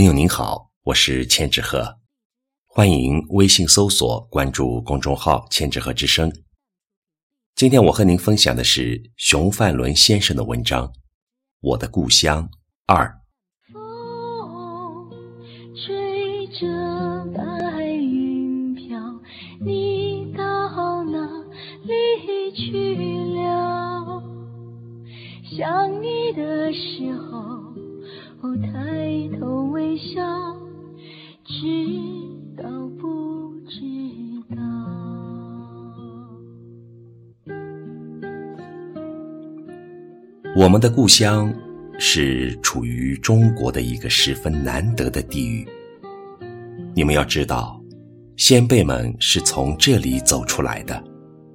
朋友您好，我是千纸鹤，欢迎微信搜索关注公众号“千纸鹤之声”。今天我和您分享的是熊范伦先生的文章《我的故乡二》。风吹着白云飘，你到哪里去了？想你的时候。我们的故乡是处于中国的一个十分难得的地域。你们要知道，先辈们是从这里走出来的，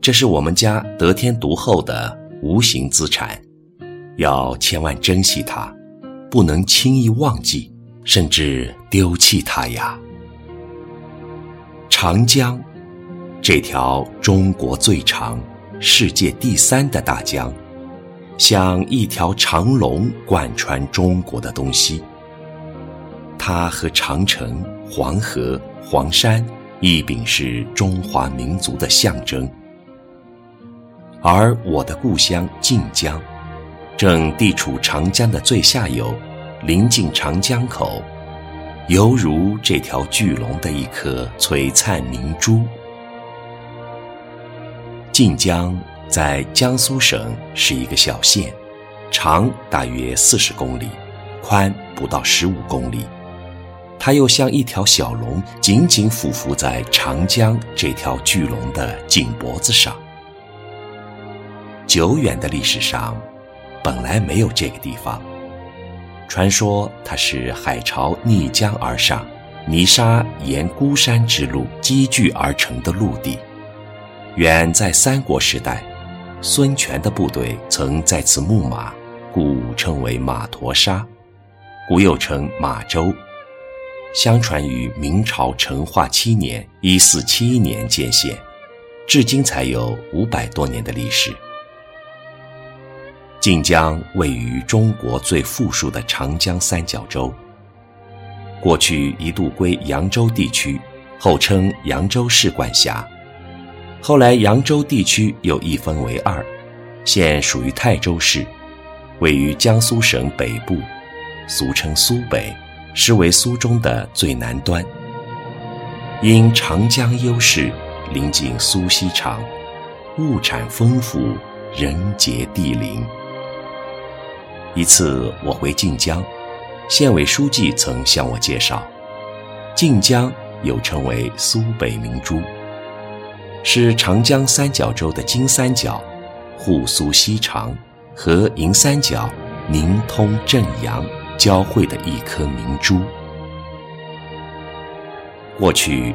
这是我们家得天独厚的无形资产，要千万珍惜它。不能轻易忘记，甚至丢弃它呀！长江，这条中国最长、世界第三的大江，像一条长龙贯穿中国的东西。它和长城、黄河、黄山一并是中华民族的象征。而我的故乡晋江。正地处长江的最下游，临近长江口，犹如这条巨龙的一颗璀璨明珠。晋江在江苏省是一个小县，长大约四十公里，宽不到十五公里。它又像一条小龙，紧紧俯伏在长江这条巨龙的颈脖子上。久远的历史上。本来没有这个地方，传说它是海潮逆江而上，泥沙沿孤山之路积聚而成的陆地。远在三国时代，孙权的部队曾在此牧马，故称为马驼沙，古又称马洲。相传于明朝成化七年（一四七一年）建县，至今才有五百多年的历史。晋江位于中国最富庶的长江三角洲。过去一度归扬州地区，后称扬州市管辖。后来扬州地区又一分为二，现属于泰州市，位于江苏省北部，俗称苏北，是为苏中的最南端。因长江优势，临近苏锡常，物产丰富，人杰地灵。一次我回晋江，县委书记曾向我介绍，晋江又称为苏北明珠，是长江三角洲的金三角，沪苏锡常和银三角宁通镇阳交汇的一颗明珠。过去，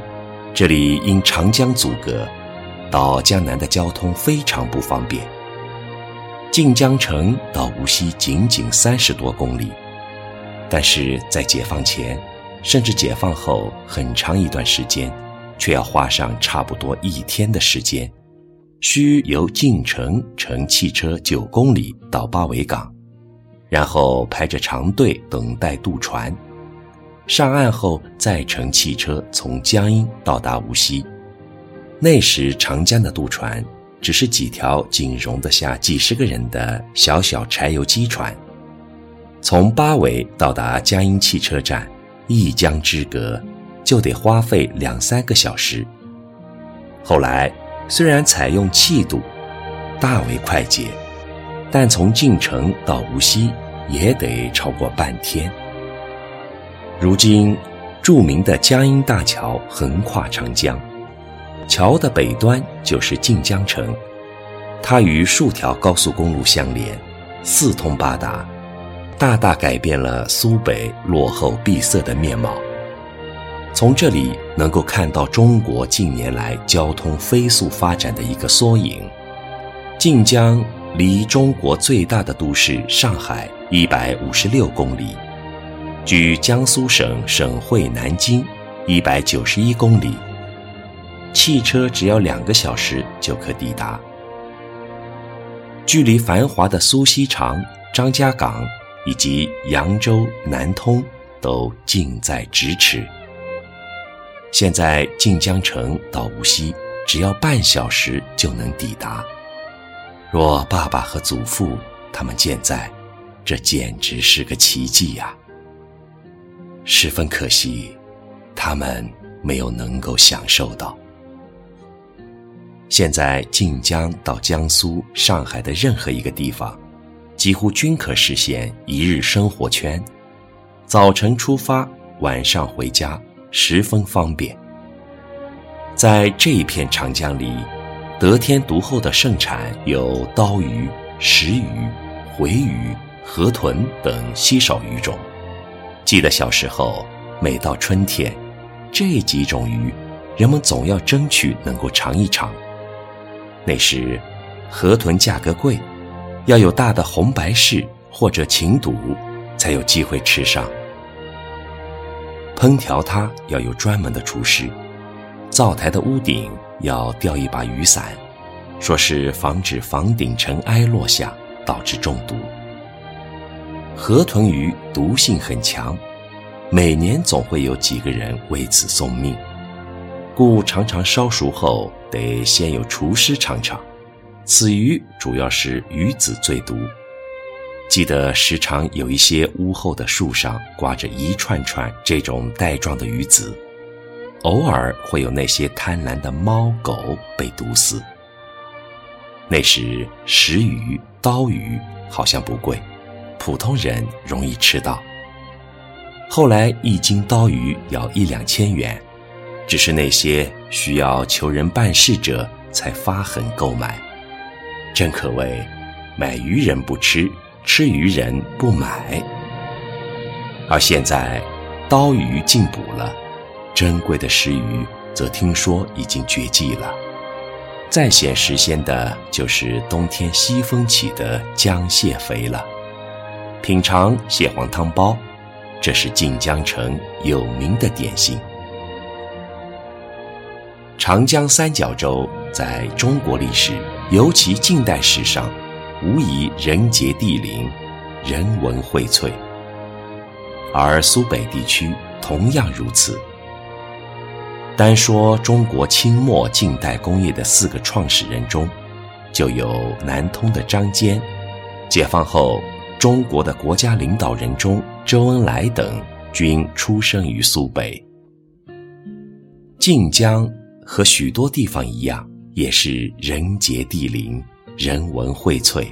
这里因长江阻隔，到江南的交通非常不方便。晋江城到无锡仅仅三十多公里，但是在解放前，甚至解放后很长一段时间，却要花上差不多一天的时间，需由晋城乘汽车九公里到八尾港，然后排着长队等待渡船，上岸后再乘汽车从江阴到达无锡。那时长江的渡船。只是几条仅容得下几十个人的小小柴油机船，从八尾到达江阴汽车站，一江之隔，就得花费两三个小时。后来虽然采用气渡，大为快捷，但从晋城到无锡也得超过半天。如今，著名的江阴大桥横跨长江。桥的北端就是晋江城，它与数条高速公路相连，四通八达，大大改变了苏北落后闭塞的面貌。从这里能够看到中国近年来交通飞速发展的一个缩影。晋江离中国最大的都市上海一百五十六公里，距江苏省省会南京一百九十一公里。汽车只要两个小时就可抵达。距离繁华的苏锡常、张家港以及扬州、南通都近在咫尺。现在晋江城到无锡只要半小时就能抵达。若爸爸和祖父他们健在，这简直是个奇迹呀！十分可惜，他们没有能够享受到。现在晋江到江苏、上海的任何一个地方，几乎均可实现一日生活圈。早晨出发，晚上回家，十分方便。在这一片长江里，得天独厚的盛产有刀鱼、石鱼、回鱼、河豚等稀少鱼种。记得小时候，每到春天，这几种鱼，人们总要争取能够尝一尝。那时，河豚价格贵，要有大的红白事或者情赌，才有机会吃上。烹调它要有专门的厨师，灶台的屋顶要吊一把雨伞，说是防止房顶尘埃落下导致中毒。河豚鱼毒性很强，每年总会有几个人为此送命。故常常烧熟后，得先有厨师尝尝。此鱼主要是鱼子最毒。记得时常有一些屋后的树上挂着一串串这种带状的鱼子，偶尔会有那些贪婪的猫狗被毒死。那时石鱼、刀鱼好像不贵，普通人容易吃到。后来一斤刀鱼要一两千元。只是那些需要求人办事者才发狠购买，真可谓买鱼人不吃，吃鱼人不买。而现在刀鱼进补了，珍贵的石鱼则听说已经绝迹了。再显时鲜的就是冬天西风起的江蟹肥了。品尝蟹黄汤包，这是晋江城有名的点心。长江三角洲在中国历史，尤其近代史上，无疑人杰地灵，人文荟萃。而苏北地区同样如此。单说中国清末近代工业的四个创始人中，就有南通的张坚，解放后中国的国家领导人中，周恩来等均出生于苏北。晋江。和许多地方一样，也是人杰地灵，人文荟萃。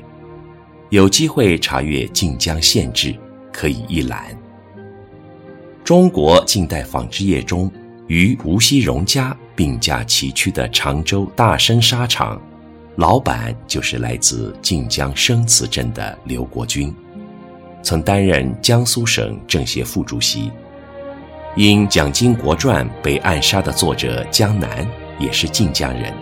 有机会查阅晋江县志，可以一览。中国近代纺织业中，与无锡荣家并驾齐驱的常州大生纱厂，老板就是来自晋江生祠镇的刘国军，曾担任江苏省政协副主席。因《蒋经国传》被暗杀的作者江南也是晋江人，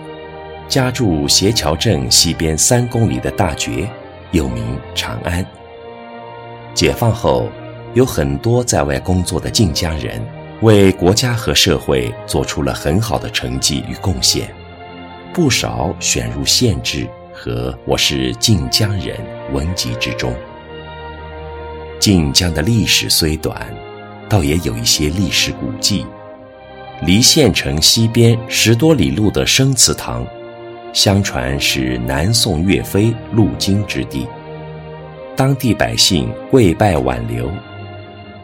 家住斜桥镇西边三公里的大觉，又名长安。解放后，有很多在外工作的晋江人，为国家和社会做出了很好的成绩与贡献，不少选入县志和《我是晋江人》文集之中。晋江的历史虽短。倒也有一些历史古迹，离县城西边十多里路的生祠堂，相传是南宋岳飞路经之地，当地百姓跪拜挽留，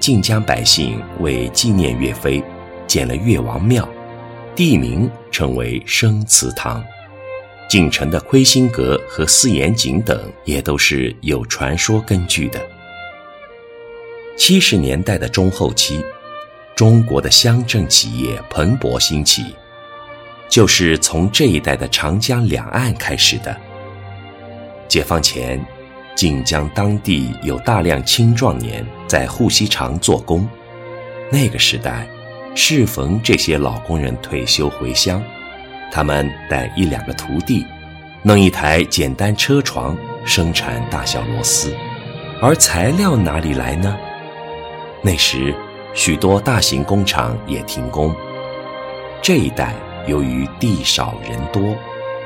晋江百姓为纪念岳飞，建了岳王庙，地名称为生祠堂。晋城的魁星阁和四眼井等，也都是有传说根据的。七十年代的中后期，中国的乡镇企业蓬勃兴起，就是从这一带的长江两岸开始的。解放前，晋江当地有大量青壮年在沪锡厂做工。那个时代，适逢这些老工人退休回乡，他们带一两个徒弟，弄一台简单车床，生产大小螺丝，而材料哪里来呢？那时，许多大型工厂也停工。这一带由于地少人多，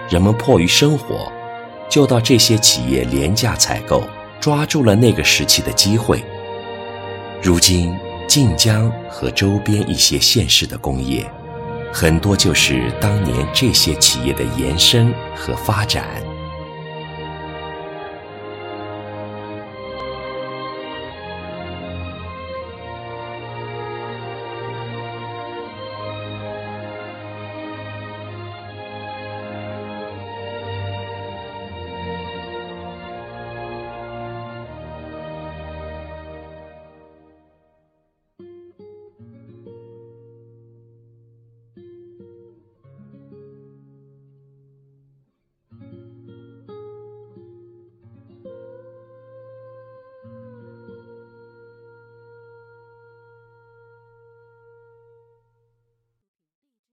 人们迫于生活，就到这些企业廉价采购，抓住了那个时期的机会。如今，晋江和周边一些县市的工业，很多就是当年这些企业的延伸和发展。